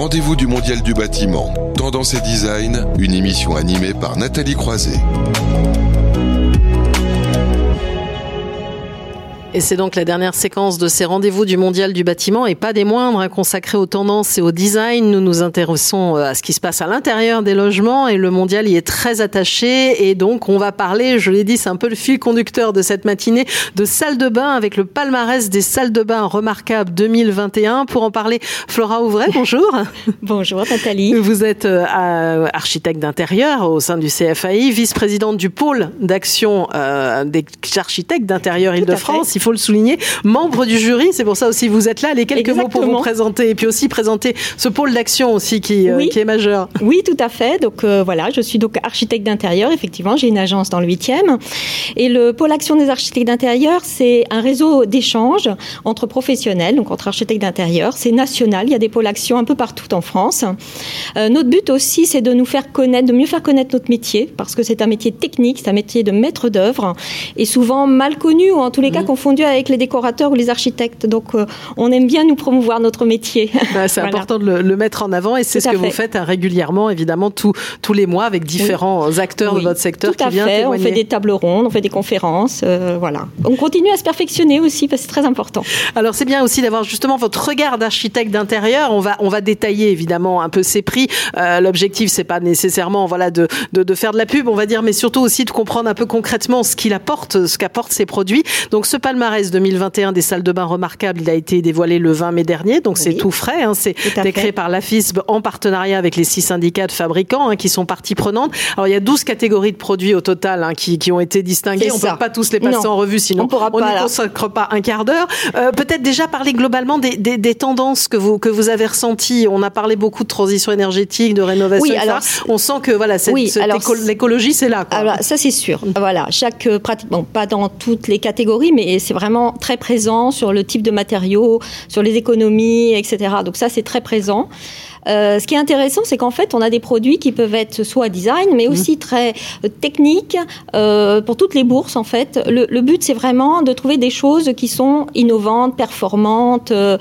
rendez-vous du Mondial du bâtiment. Tendance et design, une émission animée par Nathalie Croiset. Et c'est donc la dernière séquence de ces rendez-vous du Mondial du bâtiment et pas des moindres, consacrés aux tendances et au design. Nous nous intéressons euh, à ce qui se passe à l'intérieur des logements et le Mondial y est très attaché. Et donc, on va parler, je l'ai dit, c'est un peu le fil conducteur de cette matinée, de salles de bain avec le palmarès des salles de bain remarquables 2021. Pour en parler, Flora Ouvray, bonjour. bonjour Nathalie. Vous êtes euh, architecte d'intérieur au sein du CFAI, vice-présidente du pôle d'action euh, des architectes d'intérieur Île-de-France il faut le souligner, membre du jury. C'est pour ça aussi que vous êtes là. Les quelques mots pour vous présenter et puis aussi présenter ce pôle d'action aussi qui, euh, qui, est majeur. Oui, tout à fait. Donc euh, voilà, je suis donc architecte d'intérieur. Effectivement, j'ai une agence dans le 8e. Et le pôle action des architectes d'intérieur, c'est un réseau d'échanges entre professionnels, donc entre architectes d'intérieur. C'est national. Il y a des pôles action un peu partout en France. Euh, notre but aussi, c'est de nous faire connaître, de mieux faire connaître notre métier, parce que c'est un métier technique, c'est un métier de maître d'œuvre, et souvent mal connu ou en tous les cas mmh. Avec les décorateurs ou les architectes. Donc, euh, on aime bien nous promouvoir notre métier. Bah, c'est important de le, mettre en avant et c'est ce que vous faites hein, régulièrement, évidemment, tous les mois avec différents acteurs de votre secteur Tout qui viennent fait. On fait des tables rondes, on fait des conférences. Euh, voilà. On continue à se perfectionner aussi parce que c'est très important. Alors, c'est bien aussi d'avoir justement votre regard d'architecte d'intérieur. On va, on va détailler évidemment un peu ces prix. Euh, l'objectif, c'est pas nécessairement voilà, de, de, de, faire de la pub, on va dire, mais surtout aussi de comprendre un peu concrètement ce qu'il apporte, ce qu'apportent ces produits. Donc, ce palmarès palmarès 2021 des salles de bain remarquables, il a été dévoilé le 20 mai dernier, donc c'est tout frais. Hein, c'est créé par la FISB en partenariat avec les six syndicats de fabricants hein, qui sont parties prenantes. Alors il y a 12 catégories de produits au total hein, qui, qui, ont été distinguées. On ne peut pas tous les passer en revue, sinon on ne consacre pas un quart d'heure. Euh, Peut-être déjà parler globalement des, des, des, tendances que vous, que vous avez ressenties. On a parlé beaucoup de transition énergétique, de rénovation. Oui, alors, on sent que voilà, l'écologie, c'est là. Quoi. Alors, ça, c'est sûr. Voilà, chaque euh, pratique, bon, pas dans toutes les catégories, mais c'est vraiment très présent sur le type de matériaux, sur les économies, etc. Donc ça, c'est très présent. Euh, ce qui est intéressant, c'est qu'en fait, on a des produits qui peuvent être soit design, mais mmh. aussi très euh, techniques euh, pour toutes les bourses. En fait, le, le but, c'est vraiment de trouver des choses qui sont innovantes, performantes, euh,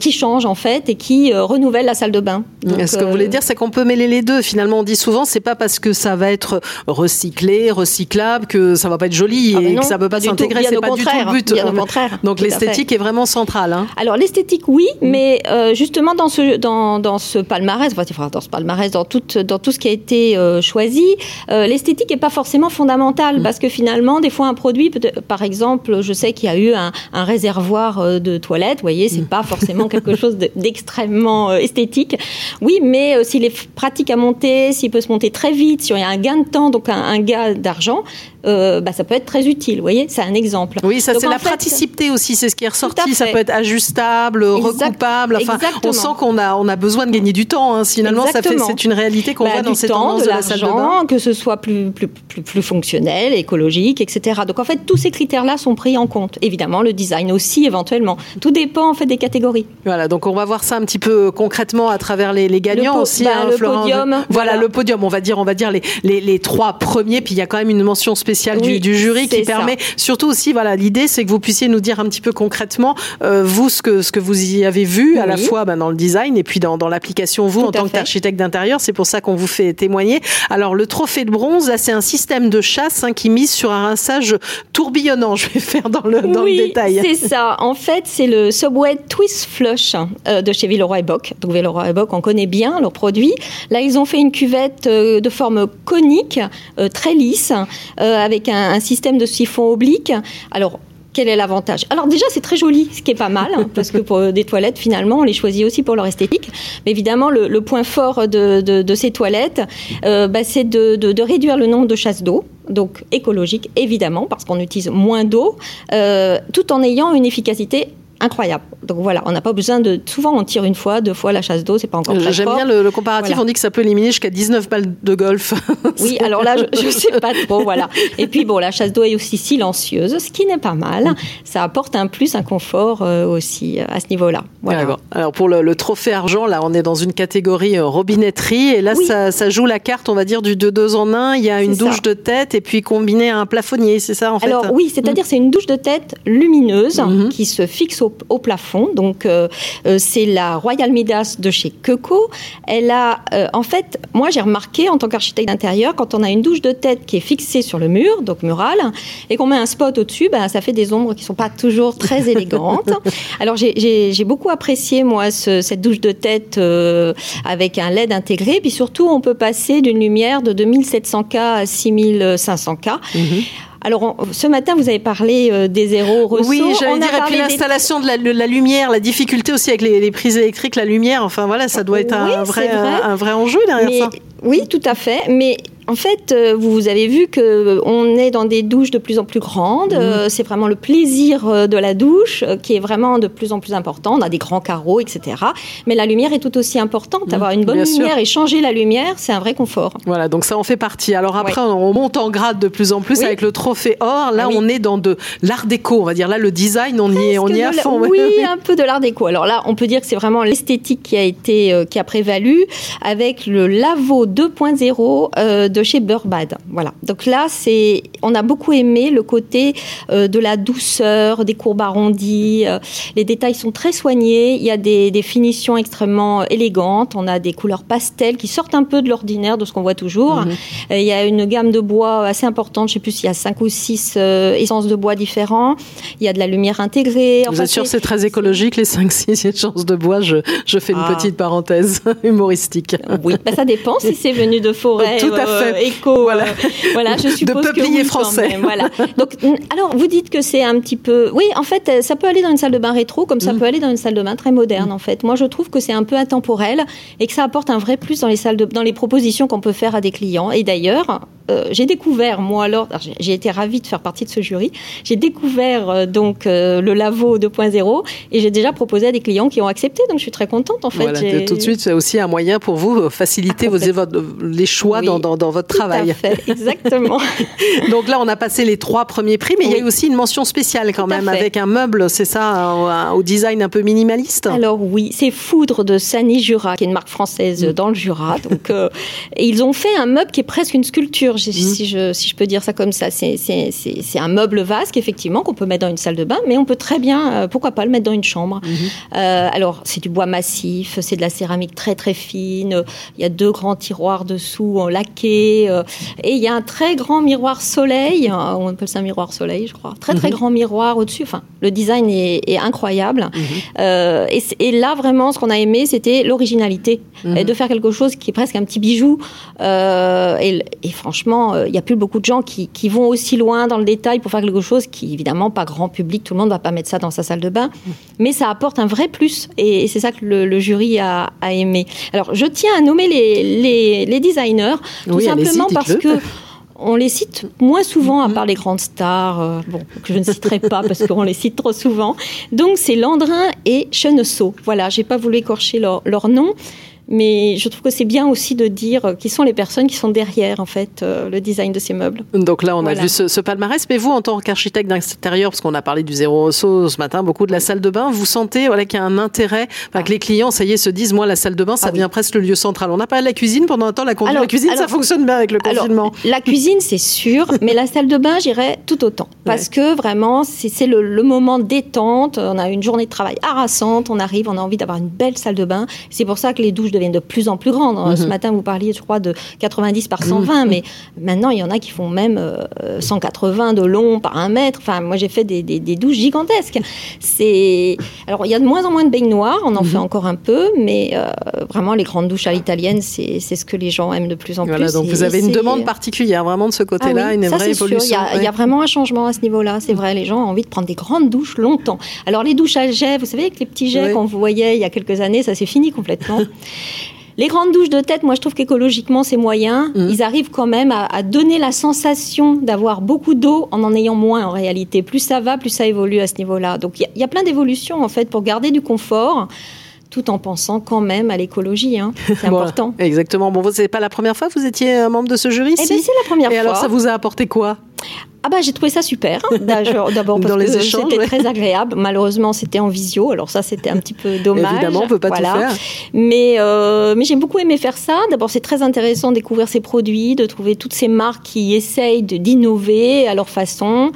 qui changent en fait et qui renouvellent la salle de bain. Ce que vous voulez dire, c'est qu'on peut mêler les deux. Finalement, on dit souvent, c'est pas parce que ça va être recyclé, recyclable, que ça va pas être joli ah et que ça peut pas s'intégrer. C'est pas du tout le but. Bien au contraire. Donc l'esthétique est vraiment centrale. Hein. Alors l'esthétique, oui, mmh. mais justement dans ce dans, dans ce palmarès, enfin, dans ce palmarès, dans tout, dans tout ce qui a été euh, choisi, euh, l'esthétique n'est pas forcément fondamentale mm. parce que finalement, des fois, un produit, par exemple, je sais qu'il y a eu un, réservoir euh, de toilettes, vous voyez, c'est mm. pas forcément quelque chose d'extrêmement esthétique. Oui, mais s'il est pratique à monter, s'il peut se monter très vite, s'il y a un gain de temps, donc un, un gain d'argent, euh, bah, ça peut être très utile. Vous voyez, c'est un exemple. Oui, ça c'est la praticité aussi, c'est ce qui est ressorti. Ça peut être ajustable, recoupable. Enfin, on sent qu'on a on a besoin de gagner du temps. Hein. Finalement, ça c'est une réalité qu'on bah, voit dans ces temps, de, la salle de bain. que ce soit plus, plus plus plus fonctionnel, écologique, etc. Donc en fait, tous ces critères-là sont pris en compte. Évidemment, le design aussi éventuellement. Tout dépend en fait des catégories. Voilà, donc on va voir ça un petit peu concrètement à travers les, les gagnants aussi. Bah, hein, le podium. Voilà, le podium. On va dire on va dire les, les, les trois premiers. Puis il y a quand même une mention spéciale du, jury qui permet surtout aussi voilà l'idée c'est que vous puissiez nous dire un petit peu concrètement euh, vous ce que ce que vous y avez vu à la fois bah, dans le design et puis dans, dans l'application vous en tant qu'architecte d'intérieur. C'est pour ça qu'on vous fait témoigner. Alors le trophée de bronze là c'est un système de chasse hein, qui mise sur un rinçage tourbillonnant. Je vais faire dans le dans le détail. c'est ça. En fait c'est le Subway Twist Flush euh, de chez Villeroy Bock. Donc Villeroy Bock on connaît bien leurs produits. Là ils ont fait une cuvette euh, de forme conique très lisse avec un, système de siphon oblique. Alors, quel est l'avantage? Alors déjà, c'est très joli, ce qui est pas mal, hein, parce que pour des toilettes, finalement, on les choisit aussi pour leur esthétique. Mais évidemment, le, point fort de, ces toilettes, euh, bah, c'est de, réduire le nombre de chasses d'eau. Donc écologique, évidemment, parce qu'on utilise moins d'eau, euh, tout en ayant une efficacité incroyable. Donc voilà, on n'a pas besoin de. Souvent, on tire une fois, deux fois la chasse d'eau, c'est pas encore J'aime bien le, comparatif, on dit que ça peut éliminer jusqu'à 19 balles de golf. oui, alors là, je ne sais pas trop, voilà. Et puis bon, la chasse d'eau est aussi silencieuse, ce qui n'est pas mal. Ça apporte un plus, un confort euh, aussi euh, à ce niveau-là. Voilà. Alors pour le, trophée argent, là, on est dans une catégorie euh, robinetterie, et là, ça, joue la carte, on va dire, du 2 en 1. Il y a une douche de tête et puis combiné à un plafonnier, c'est ça en fait? Alors oui, c'est-à-dire c'est une douche de tête lumineuse mhm. qui se fixe au, plafond. Donc, c'est la Royal Midas de chez Keco. Elle a, en fait, moi j'ai remarqué en tant qu'architecte d'intérieur, quand on a une douche de tête qui est fixée sur le mur, donc mural, et qu'on met un spot au-dessus, ben, ça fait des ombres qui sont pas toujours très élégantes. Alors j'ai beaucoup apprécié moi cette douche de tête avec un LED intégré, puis surtout on peut passer d'une lumière de 2700K à 6500K. Mhm. Alors, ce matin, vous avez parlé euh, des zéros ressources. Oui, j'allais dire, et puis l'installation de, la, lumière, la difficulté aussi avec les, prises électriques, la lumière, enfin voilà, ça doit être un, vrai, un, vrai enjeu derrière ça. Oui, tout à fait. Mais en fait, euh, vous avez vu que euh, on est dans des douches de plus en plus grandes. Mhm. Euh, c'est vraiment le plaisir de la douche qui est vraiment de plus en plus important. On a des grands carreaux, etc. Mais la lumière est tout aussi importante. Mhm. Avoir une bonne lumière et changer la lumière, c'est un vrai confort. Voilà, donc ça en fait partie. Alors après, on monte en grade de plus en plus avec le trophée or. Là, on est dans de l'art déco. On va dire là, le design, on y est, on y est à fond. Oui, un peu de l'art déco. Alors là, on peut dire que c'est vraiment l'esthétique qui a été, qui a prévalu avec le Lavo 2.0 de chez Burbad. Voilà. Donc là, c'est, on a beaucoup aimé le côté euh, de la douceur, des courbes arrondies. Euh, les détails sont très soignés. Il y a des, finitions extrêmement élégantes. On a des couleurs pastel qui sortent un peu de l'ordinaire, de ce qu'on voit toujours. Mhm. Euh, il y a une gamme de bois assez importante. Je sais plus s'il y a cinq ou six essences de bois différents. Il y a de la lumière intégrée. Vous êtes sûr c'est très écologique les 5-6 essences de bois? Je, je fais une ah. petite parenthèse humoristique. Oui, bah, ça dépend si c'est venu de forêt. Tout à fait. Euh, éco. Voilà. Euh, voilà, je suppose de peuplier français. voilà. Donc, alors, vous dites que c'est un petit peu. Oui, en fait, euh, ça peut aller dans une salle de bain rétro, comme ça mm. peut aller dans une salle de bain très moderne, en fait. Moi, je trouve que c'est un peu intemporel et que ça apporte un vrai plus dans les salles de... dans les propositions qu'on peut faire à des clients. Et d'ailleurs, j'ai découvert, moi alors, j'ai été ravie de faire partie de ce jury, j'ai découvert donc le Lavo 2.0 et j'ai déjà proposé à des clients qui ont accepté, donc je suis très contente en fait. Voilà, tout de suite, c'est aussi un moyen pour vous faciliter vos, les choix dans, dans, dans, votre travail. exactement. Donc là, on a passé les trois premiers prix, mais il y a eu aussi une mention spéciale quand même, avec un meuble, c'est ça, au design un peu minimaliste Alors oui, c'est Foudre de Sani Jura, qui est une marque française mm. dans le Jura. Donc, euh, ils ont fait un meuble qui est presque une sculpture, mm. si, je, si je peux dire ça comme ça. C'est un meuble vasque, effectivement, qu'on peut mettre dans une salle de bain, mais on peut très bien, euh, pourquoi pas, le mettre dans une chambre. Mm-hmm. Euh, alors, c'est du bois massif, c'est de la céramique très très fine, il y a deux grands tiroirs dessous en laqué, et il y a un très grand miroir soleil, euh, on appelle ça un miroir soleil, je crois. Très très mhm. grand miroir au-dessus. Enfin, le design est, incroyable. Mhm. Euh, et, là, vraiment, ce qu'on a aimé, c'était l'originalité. Mhm. et De faire quelque chose qui est presque un petit bijou. et, franchement, il n'y a plus beaucoup de gens qui, vont aussi loin dans le détail pour faire quelque chose qui, évidemment, pas grand public. Tout le monde ne va pas mettre ça dans sa salle de bain. Mais ça apporte un vrai plus. Et, c'est ça que le, jury a, aimé. Alors, je tiens à nommer les, les, designers, tout simplement parce que on les cite moins souvent, à part les grandes stars, euh, bon, que je ne citerai pas parce qu'on les cite trop souvent. Donc, c'est Landrin et Cheneseau. Voilà, j'ai pas voulu écorcher leur, leur nom. Mais je trouve que c'est bien aussi de dire qui sont les personnes qui sont derrière en fait euh, le design de ces meubles. Donc là, on a vu ce, palmarès. Mais vous, en tant qu'architecte d'intérieur, parce qu'on a parlé du zéro saut ce matin, beaucoup de la salle de bain, vous sentez voilà qu'il y a un intérêt, que les clients, ça y est, se disent moi la salle de bain, ça ah devient presque le lieu central. On n'a pas la cuisine pendant un temps. La, la cuisine, ça fonctionne bien avec le confinement. la cuisine, c'est sûr, mais la salle de bain, j'irais tout autant, parce que vraiment, c'est le, le moment détente. On a une journée de travail harassante, on arrive, on a envie d'avoir une belle salle de bain. C'est pour ça que les douches deviennent de plus en plus grandes. Ce mhm. matin, vous parliez, je crois, de 90 par 120, mhm. mais maintenant, il y en a qui font même 180 euh, de long par un mètre. Enfin, moi, j'ai fait des, douches gigantesques. C'est alors il y a de moins en moins de baignoires, on en mhm. fait encore un peu, mais euh, vraiment les grandes douches à l'italienne, c'est ce que les gens aiment de plus en voilà, plus. Donc vous avez une demande particulière vraiment de ce côté-là, ah une vraie évolution. Il y, a, vraiment un changement à ce niveau-là. C'est vrai, les gens ont envie de prendre des grandes douches longtemps. Alors les douches à jet, vous savez, avec les petits jets qu'on voyait il y a quelques années, ça s'est fini complètement. Les grandes douches de tête, moi je trouve qu'écologiquement c'est moyen. Mmh. Ils arrivent quand même à, donner la sensation d'avoir beaucoup d'eau en en ayant moins en réalité. Plus ça va, plus ça évolue à ce niveau-là. Donc il y, a plein d'évolutions en fait pour garder du confort tout en pensant quand même à l'écologie. Hein. C'est important. Exactement. Bon, vous n'est pas la première fois que vous étiez euh, membre de ce jury Eh bien, c'est la première fois. Et alors, ça vous a apporté quoi? Ah bah j'ai trouvé ça super. D'abord parce que c'était très agréable. Malheureusement c'était en visio, alors ça c'était un petit peu dommage. Évidemment on peut pas tout faire. Mais euh, mais j'ai beaucoup aimé faire ça. D'abord c'est très intéressant de découvrir ces produits, de trouver toutes ces marques qui essayent d'innover à leur façon.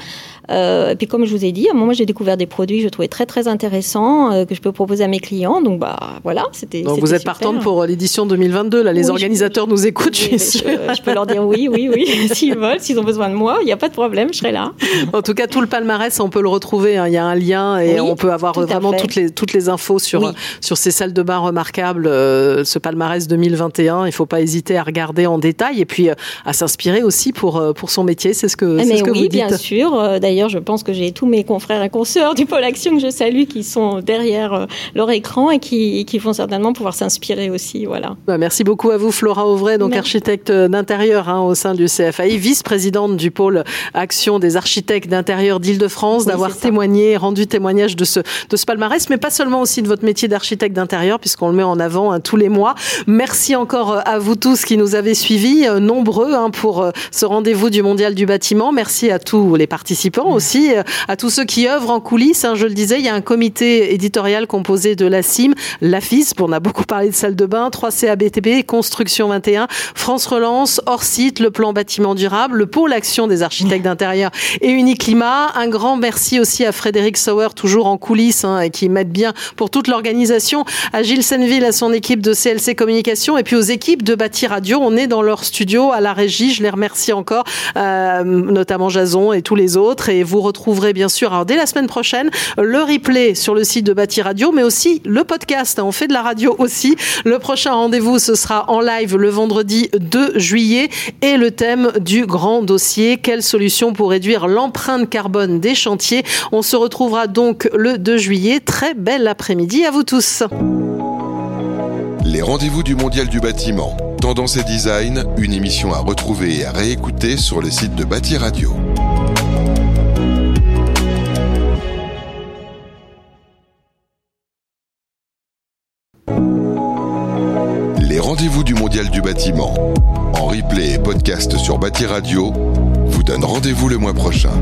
Et puis comme je vous ai dit, à un moment j'ai découvert des produits que je trouvais très très intéressants que je peux proposer à mes clients. Donc bah voilà, c'était. Donc vous êtes partante pour l'édition 2022. Là, les organisateurs nous écoutent, je suis sûre. Je, peux leur dire oui, oui, oui, s'ils veulent, s'ils ont besoin de moi, il n'y a pas de problème, je serai là. En tout cas, tout le palmarès, on peut le retrouver. Hein. Il y a un lien et on peut avoir vraiment toutes les toutes les infos sur sur ces salles de bain remarquables. ce palmarès 2021, il ne faut pas hésiter à regarder en détail et puis à s'inspirer aussi pour pour son métier. C'est ce que, c'est ce que oui, vous dites. bien sûr. D'ailleurs, je pense que j'ai tous mes confrères et consoeurs du pôle action que je salue qui sont derrière leur écran et qui, qui vont certainement pouvoir s'inspirer aussi. Voilà. Bah, merci beaucoup à vous, Flora Auvray, donc architecte d'intérieur hein, au sein du CFAI, vice-présidente du pôle action des architectes d'intérieur d'Île-de-France, d'avoir témoigné, rendu témoignage de ce, de ce palmarès, mais pas seulement aussi de votre métier d'architecte d'intérieur, puisqu'on le met en avant hein, tous les mois. Merci encore euh, à vous tous qui nous avez suivis, euh, nombreux hein, pour euh, ce rendez-vous du Mondial du bâtiment. Merci à tous les participants aussi, à tous ceux qui œuvrent en coulisses. je le disais, il y a un comité éditorial composé de la CIM, la FISP, on a beaucoup parlé de salle de bain, 3CABTP, Construction 21, France Relance, hors site, le plan bâtiment durable, le pôle action des architectes d'intérieur et Uniclimat. Un grand merci aussi à Frédéric Sauer, toujours en coulisses hein, et qui m'aide bien pour toute l'organisation, à Gilles Senville, à son équipe de CLC Communication et puis aux équipes de Bâti Radio. On est dans leur studio à la régie, je les remercie encore, euh, notamment Jason et tous les autres. Vous retrouverez bien sûr, dès la semaine prochaine, le replay sur le site de Bâti Radio, mais aussi le podcast. On fait de la radio aussi. Le prochain rendez-vous, ce sera en live le vendredi 2 juillet et le thème du grand dossier. Quelle solution pour réduire l'empreinte carbone des chantiers? On se retrouvera donc le 2 juillet. Très bel après-midi à vous tous. Les rendez-vous du Mondial du bâtiment. Tendance et design, une émission à retrouver et à réécouter sur le site de Bâti Radio. En replay et podcast sur Bâti Radio, vous donnent rendez-vous le mois prochain.